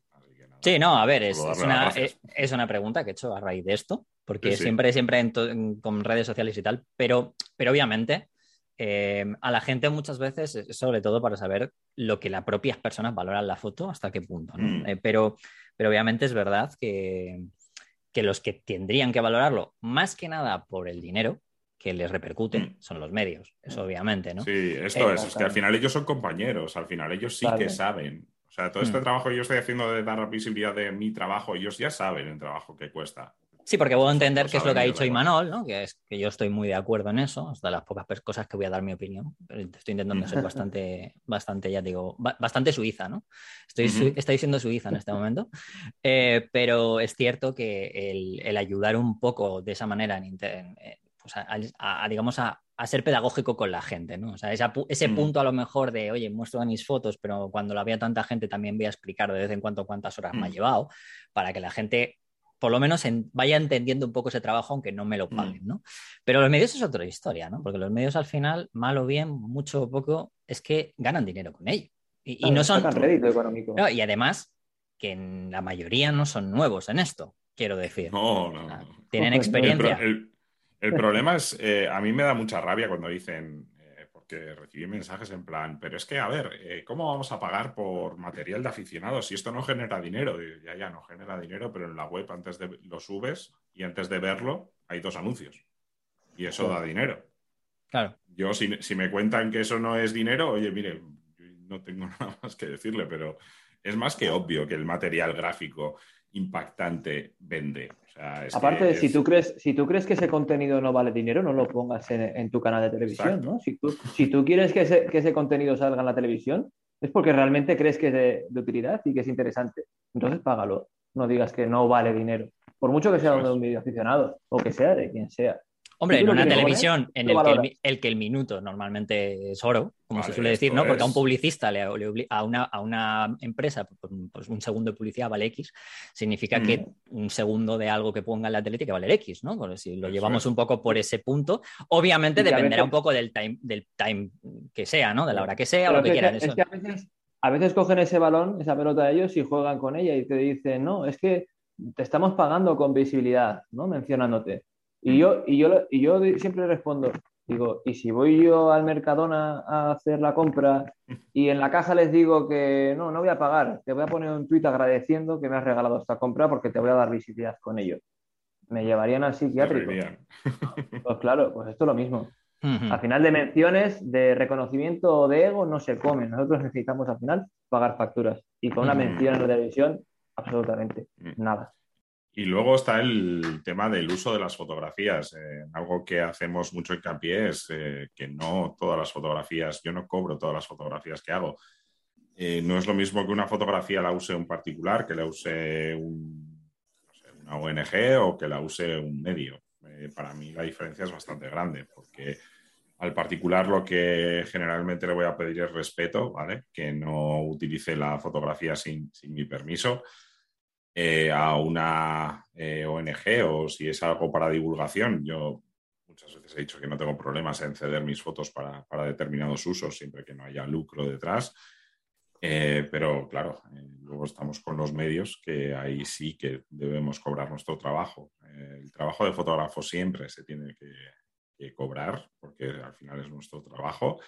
sí, no, a ver, es, una, es, una, pregunta que he hecho a raíz de esto, porque siempre, siempre con redes sociales y tal, pero, pero obviamente eh, a la gente muchas veces, sobre todo para saber lo que las propias personas valoran la foto, hasta qué punto. Mm. Eh, pero, pero obviamente es verdad que, que, los que tendrían que valorarlo, más que nada por el dinero que les repercute, mm. son los medios, eso obviamente, ¿no? Sí, esto es, es que al final ellos son compañeros, al final ellos sí que saben. O sea, todo este mm. trabajo que yo estoy haciendo de dar visibilidad de mi trabajo, ellos ya saben el trabajo que cuesta. Sí, porque puedo entender qué es lo que ha dicho Imanol, ¿no? que es que yo estoy muy de acuerdo en eso, hasta las pocas cosas que voy a dar mi opinión. Estoy intentando ser bastante, bastante, ya digo, bastante suiza, ¿no? Estoy, estoy siendo suiza en este momento, eh, pero es cierto que el, ayudar un poco de esa manera, en, eh, pues a, digamos, a, ser pedagógico con la gente, ¿no? O sea, ese mm. punto a lo mejor de, oye, muestro mis fotos, pero cuando la vea tanta gente también voy a explicar de vez en cuando cuántas horas me ha mm. llevado, para que la gente por lo menos vaya entendiendo un poco ese trabajo, aunque no me lo mm. paguen, ¿no? Pero los medios es otra historia, ¿no? Porque los medios al final, mal o bien, mucho o poco, es que ganan dinero con ello. Y, no son... económico. y además, que en la mayoría no son nuevos en esto, quiero decir. No, no. tienen experiencia. El, problema es, eh, a mí me da mucha rabia cuando dicen, que recibí mensajes en plan, pero es que, a ver, eh, ¿cómo vamos a pagar por material de aficionados si esto no genera dinero? ya, ya, no genera dinero, pero en la web antes de lo subes y antes de verlo hay dos anuncios. Y eso da dinero. Claro. Yo, si, si, me cuentan que eso no es dinero, oye, mire, no tengo nada más que decirle, pero es más que obvio que el material gráfico impactante vende. Aparte, si, tú crees, si tú crees que ese contenido no vale dinero, no lo pongas en, tu canal de televisión, ¿no? Si tú, si tú quieres que ese, que ese, contenido salga en la televisión, es porque realmente crees que es de, utilidad y que es interesante. Entonces págalo. No digas que no vale dinero. Por mucho que sea de un medio aficionado o que sea de quien sea. Hombre, en una televisión en el que el, que el, minuto normalmente es oro, como se suele decir, ¿no? Porque a un publicista, le, a, una, a una empresa, pues, pues un segundo de publicidad vale X, significa que mm. un segundo de algo que ponga en la tele tiene que valer X, ¿no? Porque si lo llevamos un poco por ese punto, obviamente dependerá un poco del time, del time que sea, ¿no? De la hora que sea o lo que, quieran. Es que a veces, a veces cogen ese balón, esa pelota de ellos y juegan con ella y te dicen, no, es que te estamos pagando con visibilidad, ¿no? Mencionándote. Y yo, y yo, y yo siempre respondo, digo, ¿y si voy yo al Mercadona a hacer la compra y en la caja les digo que no, no voy a pagar, te voy a poner un tuit agradeciendo que me has regalado esta compra porque te voy a dar visibilidad con ello? ¿Me llevarían al psiquiátrico? Pues claro, pues esto es lo mismo. Al final de menciones, de reconocimiento o de ego no se come. Nosotros necesitamos al final pagar facturas. Y con una mención en la televisión, absolutamente nada. Y luego está el tema del uso de las fotografías. Eh, algo que hacemos mucho hincapié es eh, que no todas las fotografías, yo no cobro todas las fotografías que hago. Eh, no es lo mismo que una fotografía la use un particular, que la use una ONG o que la use un medio. para mí la diferencia es bastante grande, porque al particular lo que generalmente le voy a pedir es respeto, ¿vale? Que no utilice la fotografía sin, sin mi permiso eh, a una eh, ONG o si es algo para divulgación. Yo muchas veces he dicho que no tengo problemas en ceder mis fotos para, determinados usos, siempre que no haya lucro detrás. Eh, pero claro, luego estamos con los medios que ahí sí que debemos cobrar nuestro trabajo. el trabajo de fotógrafo siempre se tiene que, cobrar porque al final es nuestro trabajo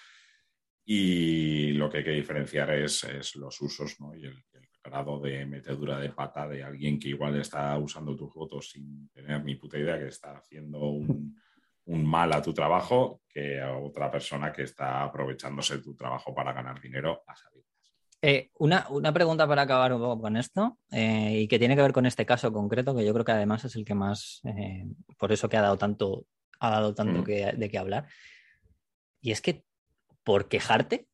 y lo que hay que diferenciar es, los usos ¿no? y el, grado de metedura de pata de alguien que igual está usando tus fotos sin tener ni puta idea que está haciendo un, mal a tu trabajo que a otra persona que está aprovechándose de tu trabajo para ganar dinero a sabiendas. Eh, una, pregunta para acabar un poco con esto eh, y que tiene que ver con este caso concreto que yo creo que además es el que más, eh, por eso que ha dado tanto, ha dado tanto mm. que, de qué hablar. Y es que por quejarte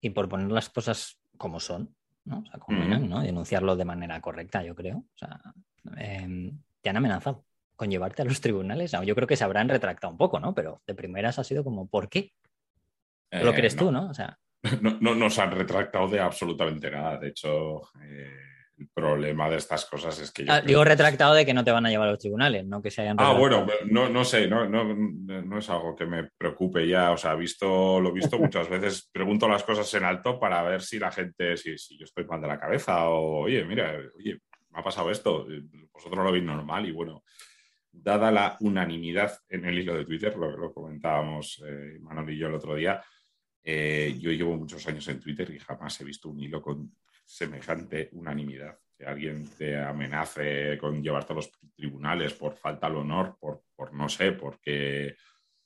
y por poner las cosas como son, ¿no? O sea, como ¿no? Denunciarlo de manera correcta, yo creo. O sea, em, te han amenazado con llevarte a los tribunales. yo creo que se habrán retractado un poco, ¿no? Pero de primeras ha sido como, ¿por qué? Lo crees eh, tú, ¿no? O sea. No, no, nos han retractado de absolutamente nada. De hecho, eh, el problema de estas cosas es que... Ah, digo retractado de que no te van a llevar a los tribunales, no que se hayan... Ah, bueno, no, no sé, no, no, no, es algo que me preocupe ya. O sea, visto, lo he visto muchas veces, pregunto las cosas en alto para ver si la gente, si, si yo estoy mal de la cabeza o, oye, mira, oye, me ha pasado esto, vosotros lo veis normal y bueno, dada la unanimidad en el hilo de Twitter, lo, lo comentábamos eh, Manuel y yo el otro día, eh, yo llevo muchos años en Twitter y jamás he visto un hilo con semejante unanimidad. Que alguien te amenace con llevarte a los tribunales por falta al honor, por, por no sé, porque...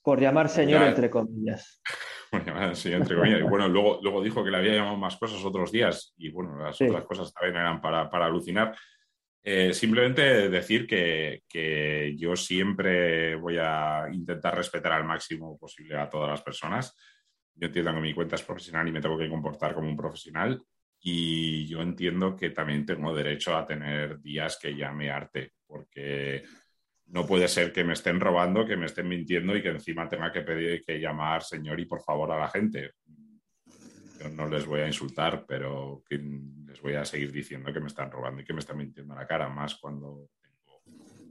Por llamar señor entre comillas. por llamar señor entre comillas. Y bueno, luego, luego dijo que le había llamado más cosas otros días y bueno, las otras cosas también eran para, para alucinar. Eh, simplemente decir que, que, yo siempre voy a intentar respetar al máximo posible a todas las personas. Yo entiendo que mi cuenta es profesional y me tengo que comportar como un profesional y yo entiendo que también tengo derecho a tener días que llame arte, porque no puede ser que me estén robando, que me estén mintiendo y que encima tenga que pedir que llamar señor y por favor a la gente. Yo no les voy a insultar, pero les voy a seguir diciendo que me están robando y que me están mintiendo a la cara, más cuando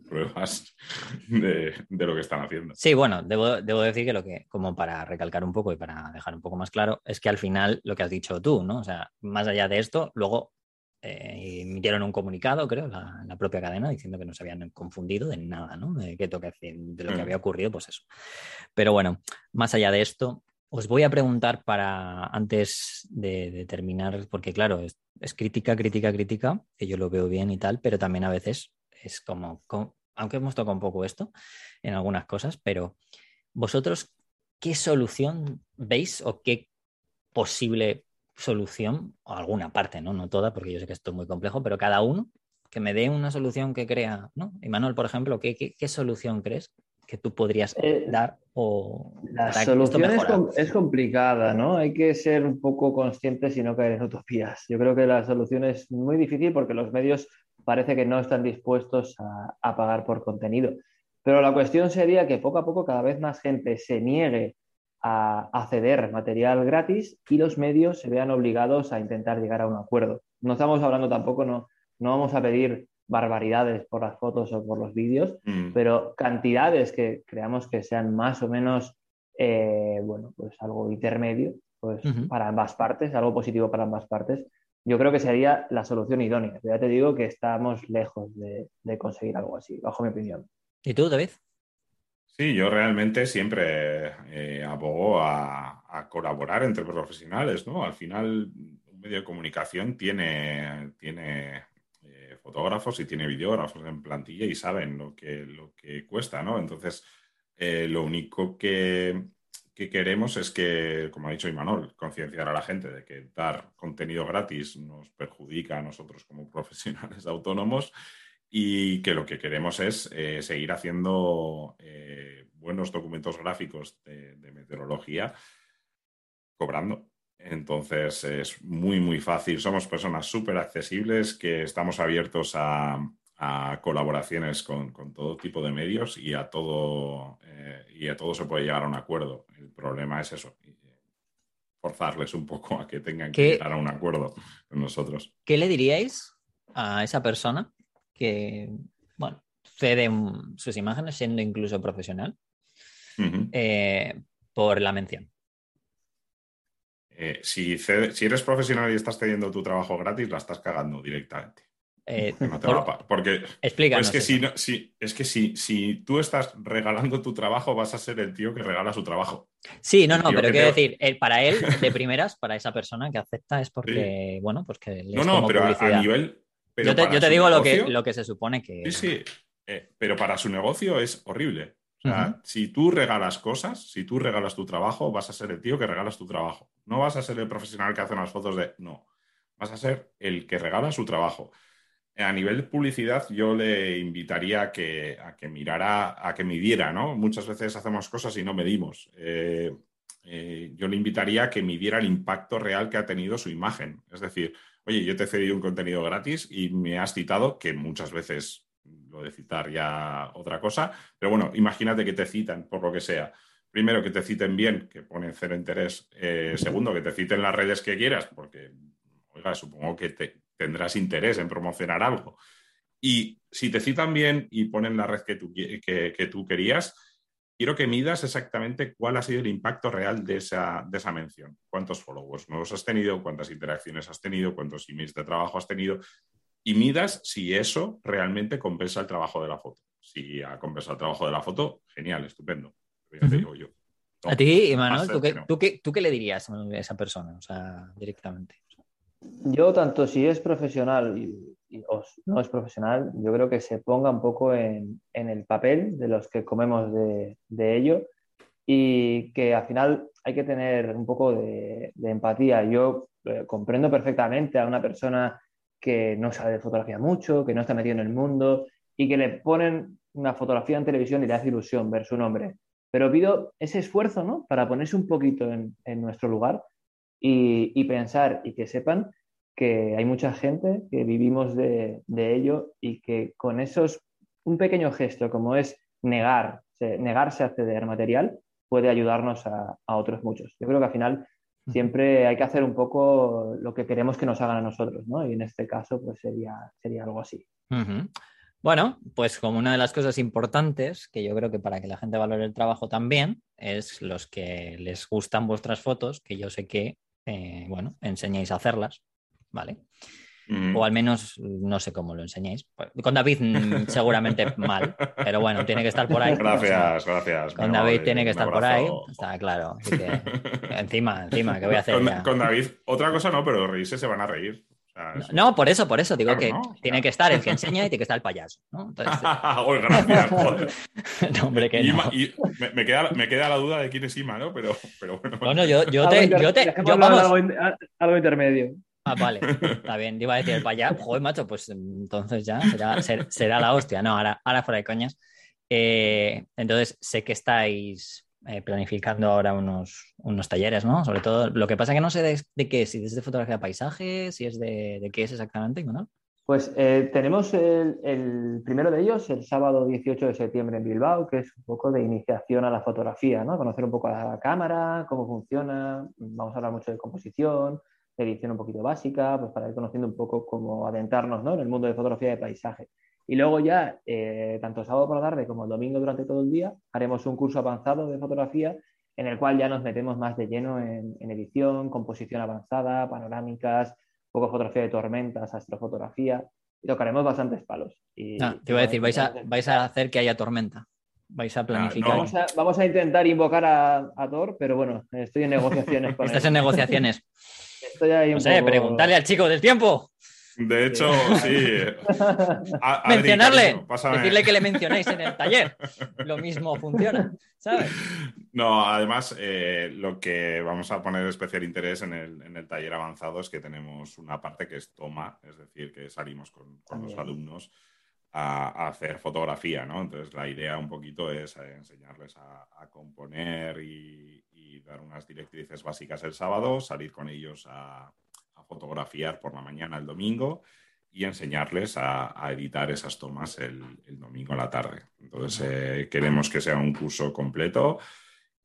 pruebas de, lo que están haciendo. Sí, bueno, debo, decir que lo que, como para recalcar un poco y para dejar un poco más claro, es que al final lo que has dicho tú, ¿no? O sea, más allá de esto, luego eh, emitieron un comunicado, creo, la, la propia cadena, diciendo que no se habían confundido de nada, ¿no? De, qué toque, de lo que mm. había ocurrido, pues eso. Pero bueno, más allá de esto, os voy a preguntar para, antes de, terminar, porque claro, es, es, crítica, crítica, crítica, que yo lo veo bien y tal, pero también a veces es como, aunque hemos tocado un poco esto en algunas cosas, pero vosotros, ¿qué solución veis o qué posible solución, o alguna parte, ¿no? No toda, porque yo sé que esto es muy complejo, pero cada uno que me dé una solución que crea, ¿no? Y Manuel, por ejemplo, ¿qué, qué, solución crees que tú podrías eh, dar o la solución es, es, complicada, ¿no? Hay que ser un poco conscientes y no caer en utopías. Yo creo que la solución es muy difícil porque los medios parece que no están dispuestos a, pagar por contenido. Pero la cuestión sería que poco a poco cada vez más gente se niegue a, acceder material gratis y los medios se vean obligados a intentar llegar a un acuerdo. No estamos hablando tampoco, no, no vamos a pedir barbaridades por las fotos o por los vídeos, mm. pero cantidades que creamos que sean más o menos, eh, bueno, pues algo intermedio, pues para ambas partes, algo positivo para ambas partes, yo creo que sería la solución idónea. Ya te digo que estamos lejos de, conseguir algo así, bajo mi opinión. ¿Y tú, David? Sí, yo realmente siempre eh, abogo a, colaborar entre profesionales, ¿no? Al final, un medio de comunicación tiene, tiene eh, fotógrafos y tiene videógrafos en plantilla y saben lo que, lo que cuesta, ¿no? Entonces, eh, lo único que, que queremos es que, como ha dicho Imanol, concienciar a la gente de que dar contenido gratis nos perjudica a nosotros como profesionales autónomos y que lo que queremos es eh, seguir haciendo eh, buenos documentos gráficos de, meteorología cobrando. Entonces es muy, muy fácil. Somos personas súper accesibles que estamos abiertos a, a colaboraciones con, todo tipo de medios y a todo eh, y a todo se puede llegar a un acuerdo. El problema es eso, forzarles un poco a que tengan que llegar a un acuerdo con nosotros. ¿Qué le diríais a esa persona que, bueno, cede sus imágenes siendo incluso profesional eh, por la mención? Eh, si, si eres profesional y estás cediendo tu trabajo gratis, la estás cagando directamente. Eh, porque es que, si, no, es que si, si tú estás regalando tu trabajo, vas a ser el tío que regala su trabajo. Sí, no, no, pero quiero decir, para él, de primeras, para esa persona que acepta es porque, bueno, pues que le No, no, pero a, nivel. yo te, digo lo que, lo que se supone que. Sí, sí. Eh, pero para su negocio es horrible. O sea, si tú regalas cosas, si tú regalas tu trabajo, vas a ser el tío que regalas tu trabajo. No vas a ser el profesional que hace unas fotos de. No. Vas a ser el que regala su trabajo a nivel de publicidad, yo le invitaría a que, que mirara, a que midiera, ¿no? Muchas veces hacemos cosas y no medimos. Eh, eh, yo le invitaría a que midiera el impacto real que ha tenido su imagen. Es decir, oye, yo te he cedido un contenido gratis y me has citado, que muchas veces lo de citar ya otra cosa, pero bueno, imagínate que te citan por lo que sea. Primero, que te citen bien, que ponen cero interés. Eh, segundo, que te citen las redes que quieras, porque, oiga, supongo que te, tendrás interés en promocionar algo. Y si te citan bien y ponen la red que tú, que, tú querías, quiero que midas exactamente cuál ha sido el impacto real de esa, de esa mención. ¿Cuántos followers nuevos has tenido? ¿Cuántas interacciones has tenido? ¿Cuántos emails de trabajo has tenido? Y midas si eso realmente compensa el trabajo de la foto. Si ha compensado el trabajo de la foto, genial, estupendo. yo. a ti, Emanuel, ¿tú, qué, ¿tú, qué, ¿tú qué le dirías a esa persona? O sea, directamente. Yo, tanto si es profesional y, o no es profesional, yo creo que se ponga un poco en, el papel de los que comemos de, ello y que al final hay que tener un poco de, empatía. Yo eh, comprendo perfectamente a una persona que no sabe de fotografía mucho, que no está metido en el mundo y que le ponen una fotografía en televisión y le hace ilusión ver su nombre. Pero pido ese esfuerzo, ¿no? Para ponerse un poquito en, en nuestro lugar y, pensar y que sepan que hay mucha gente que vivimos de, ello y que con esos, un pequeño gesto como es negar, negarse a ceder material, puede ayudarnos a, otros muchos. Yo creo que al final siempre hay que hacer un poco lo que queremos que nos hagan a nosotros, ¿no? Y en este caso, pues sería, sería algo así. Bueno, pues como una de las cosas importantes, que yo creo que para que la gente valore el trabajo también, es los que les gustan vuestras fotos, que yo sé que eh, bueno, enseñéis a hacerlas, ¿vale? O al menos no sé cómo lo enseñáis. Con David mm, seguramente mal, pero bueno, tiene que estar por ahí. Gracias, gracias. Con David tiene que estar por ahí, está claro. encima, encima, ¿qué voy a hacer? Con, con, David, otra cosa no, pero reírse se van a reír. No, por eso, por eso. Digo que tiene que estar el que enseña y tiene que estar el payaso. ¿no? Entonces... no, hombre, que no. Y me, queda, me, queda, la duda de quién es Ima, ¿no? Pero, pero bueno. Bueno, yo, yo te. Yo te yo, vamos... algo, intermedio. Ah, vale, está bien. Iba a decir el payaso. Joder, macho, pues entonces ya será, será la hostia. No, ahora, ahora fuera de coñas. Eh, entonces, sé que estáis eh, planificando ahora unos, unos, talleres, ¿no? Sobre todo, lo que pasa que no sé de, qué, si es de fotografía de paisaje, si es de, qué es exactamente, ¿no? Pues eh, tenemos el, primero de ellos el sábado 18 de septiembre en Bilbao, que es un poco de iniciación a la fotografía, ¿no? Conocer un poco a la cámara, cómo funciona, vamos a hablar mucho de composición, de edición un poquito básica, pues para ir conociendo un poco cómo adentrarnos ¿no? en el mundo de fotografía de paisaje. Y luego ya, eh, tanto sábado por la tarde como el domingo durante todo el día, haremos un curso avanzado de fotografía en el cual ya nos metemos más de lleno en, edición, composición avanzada, panorámicas, un poco fotografía de tormentas, astrofotografía, y tocaremos bastantes palos. Y, ah, te iba a decir, vais a, vais a hacer que haya tormenta. Vais a planificar. vamos, a, intentar invocar a, Thor, pero bueno, estoy en negociaciones con Estás en negociaciones. Estoy ahí no sé, preguntarle al chico del tiempo. De hecho, sí. Mencionarle, decirle que le mencionéis en el taller. Lo mismo funciona, ¿sabes? No, además, eh, lo que vamos a poner especial interés en el, taller avanzado es que tenemos una parte que es toma, es decir, que salimos con, los alumnos a, hacer fotografía, ¿no? Entonces, la idea un poquito es eh, enseñarles a, componer y dar unas directrices básicas el sábado, salir con ellos a fotografiar por la mañana el domingo y enseñarles a, editar esas tomas el, domingo a la tarde. Entonces, eh, queremos que sea un curso completo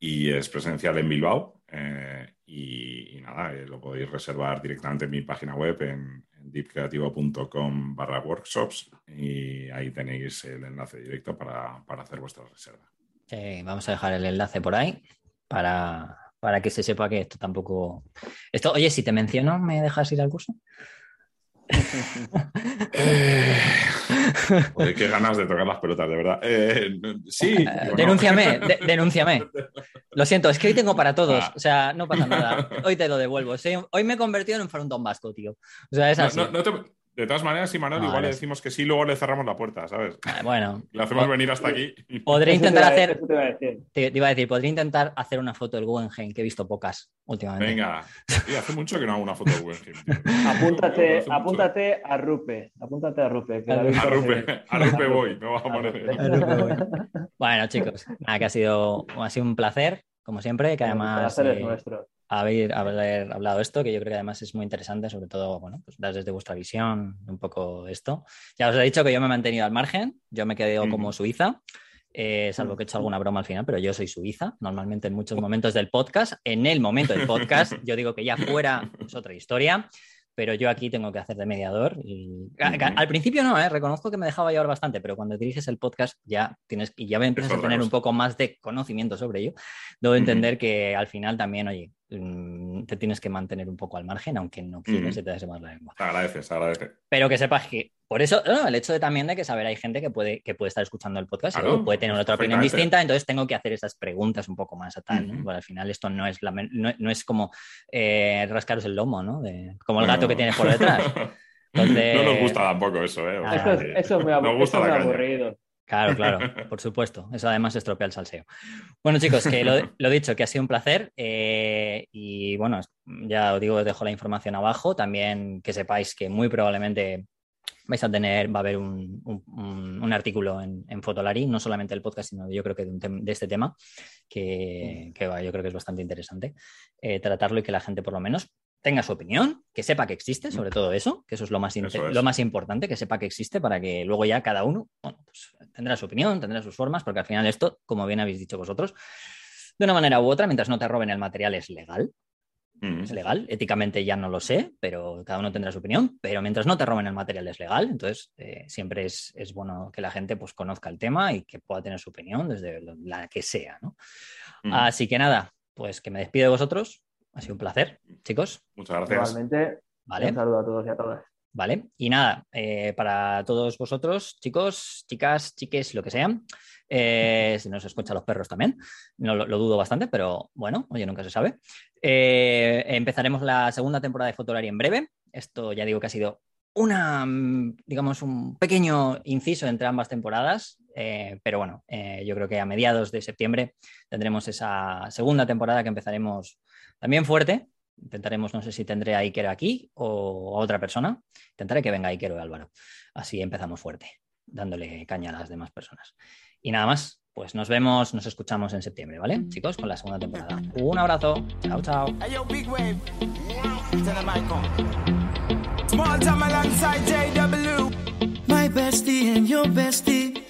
y es presencial en Bilbao. Eh, y, nada, eh, lo podéis reservar directamente en mi página web en, deepcreativo.com barra workshops y ahí tenéis el enlace directo para, para hacer vuestra reserva. vamos a dejar el enlace por ahí para, para que se sepa que esto tampoco. Esto, oye, si te menciono, ¿me dejas ir al curso? eh... qué ganas de tocar las pelotas, de verdad. Eh, sí. Eh, denúnciame, denúnciame. Lo siento, es que hoy tengo para todos. Ah. O sea, no pasa nada. Hoy te lo devuelvo. Hoy me he convertido en un frontón vasco, tío. O sea, es así. De todas maneras, si Manuel, igual le decimos que sí, luego le cerramos la puerta, ¿sabes? Ah, bueno. Le hacemos venir hasta aquí. Podría intentar hacer. Te, iba a decir, podría intentar hacer una foto del Guggenheim, que he visto pocas últimamente. Venga, hace mucho que no hago una foto del Guggenheim. apúntate, apúntate a Rupe. Apúntate a Rupe. a, Rupe a Rupe voy, me voy a poner. bueno, chicos, nada, que ha sido, ha sido un placer, como siempre, que además. El placer es eh, nuestro haber, haber hablado esto, que yo creo que además es muy interesante, sobre todo, bueno, pues desde vuestra visión un poco esto. Ya os he dicho que yo me he mantenido al margen, yo me quedé como Suiza. Eh, salvo que he hecho alguna broma al final, pero yo soy suiza, normalmente en muchos momentos del podcast. En el momento del podcast, yo digo que ya fuera es otra historia, pero yo aquí tengo que hacer de mediador. Y... Al principio no, ¿eh? reconozco que me dejaba llevar bastante, pero cuando diriges el podcast ya tienes y ya empiezas a tener un poco más de conocimiento sobre ello. Debo entender que al final también, oye, te tienes que mantener un poco al margen, aunque no quieres mm. te más la lengua. Agradeces, agradeces. Pero que sepas que, por eso, el hecho de también de que saber hay gente que puede, que puede estar escuchando el podcast y puede tener otra opinión distinta, entonces tengo que hacer esas preguntas un poco más a tal, al final esto no es, la, no, es como eh, rascaros el lomo, ¿no? como el gato que tienes por detrás. No nos gusta tampoco eso, ¿eh? eso, es, muy, aburrido. Claro, claro, por supuesto. Eso además estropea el salseo. Bueno, chicos, que lo, dicho, que ha sido un placer. Eh, y bueno, ya os digo, os dejo la información abajo. También que sepáis que muy probablemente vais a tener, va a haber un, artículo en, en, Fotolari, no solamente el podcast, sino yo creo que de, este tema, que, yo creo que es bastante interesante eh, tratarlo y que la gente por lo menos tenga su opinión, que sepa que existe, sobre todo eso, que eso es lo más, lo más importante, que sepa que existe para que luego ya cada uno pues, tendrá su opinión, tendrá sus formas, porque al final esto, como bien habéis dicho vosotros, de una manera u otra, mientras no te roben el material, es legal. Es legal, éticamente ya no lo sé, pero cada uno tendrá su opinión, pero mientras no te roben el material es legal, entonces eh, siempre es, bueno que la gente pues conozca el tema y que pueda tener su opinión desde la que sea, ¿no? Así que nada, pues que me despido de vosotros, ha sido un placer, chicos. Muchas gracias. Igualmente, un saludo a todos y a todas. Vale, y nada, eh, para todos vosotros, chicos, chicas, chiques, lo que sean, eh, si no se escuchan los perros también, no lo, dudo bastante, pero bueno, oye, nunca se sabe. Eh, empezaremos la segunda temporada de Fotolari en breve. Esto ya digo que ha sido una, digamos, un pequeño inciso entre ambas temporadas, pero bueno, yo creo que a mediados de septiembre tendremos esa segunda temporada que empezaremos también fuerte. Intentaremos, no sé si tendré a Iker aquí o a otra persona. Intentaré que venga Iker o Álvaro. Así empezamos fuerte, dándole caña a las demás personas. Y nada más, pues nos vemos, nos escuchamos en septiembre, ¿vale? Chicos, con la segunda temporada. Un abrazo. Chao, chao. Small time alongside JW. My bestie and your bestie.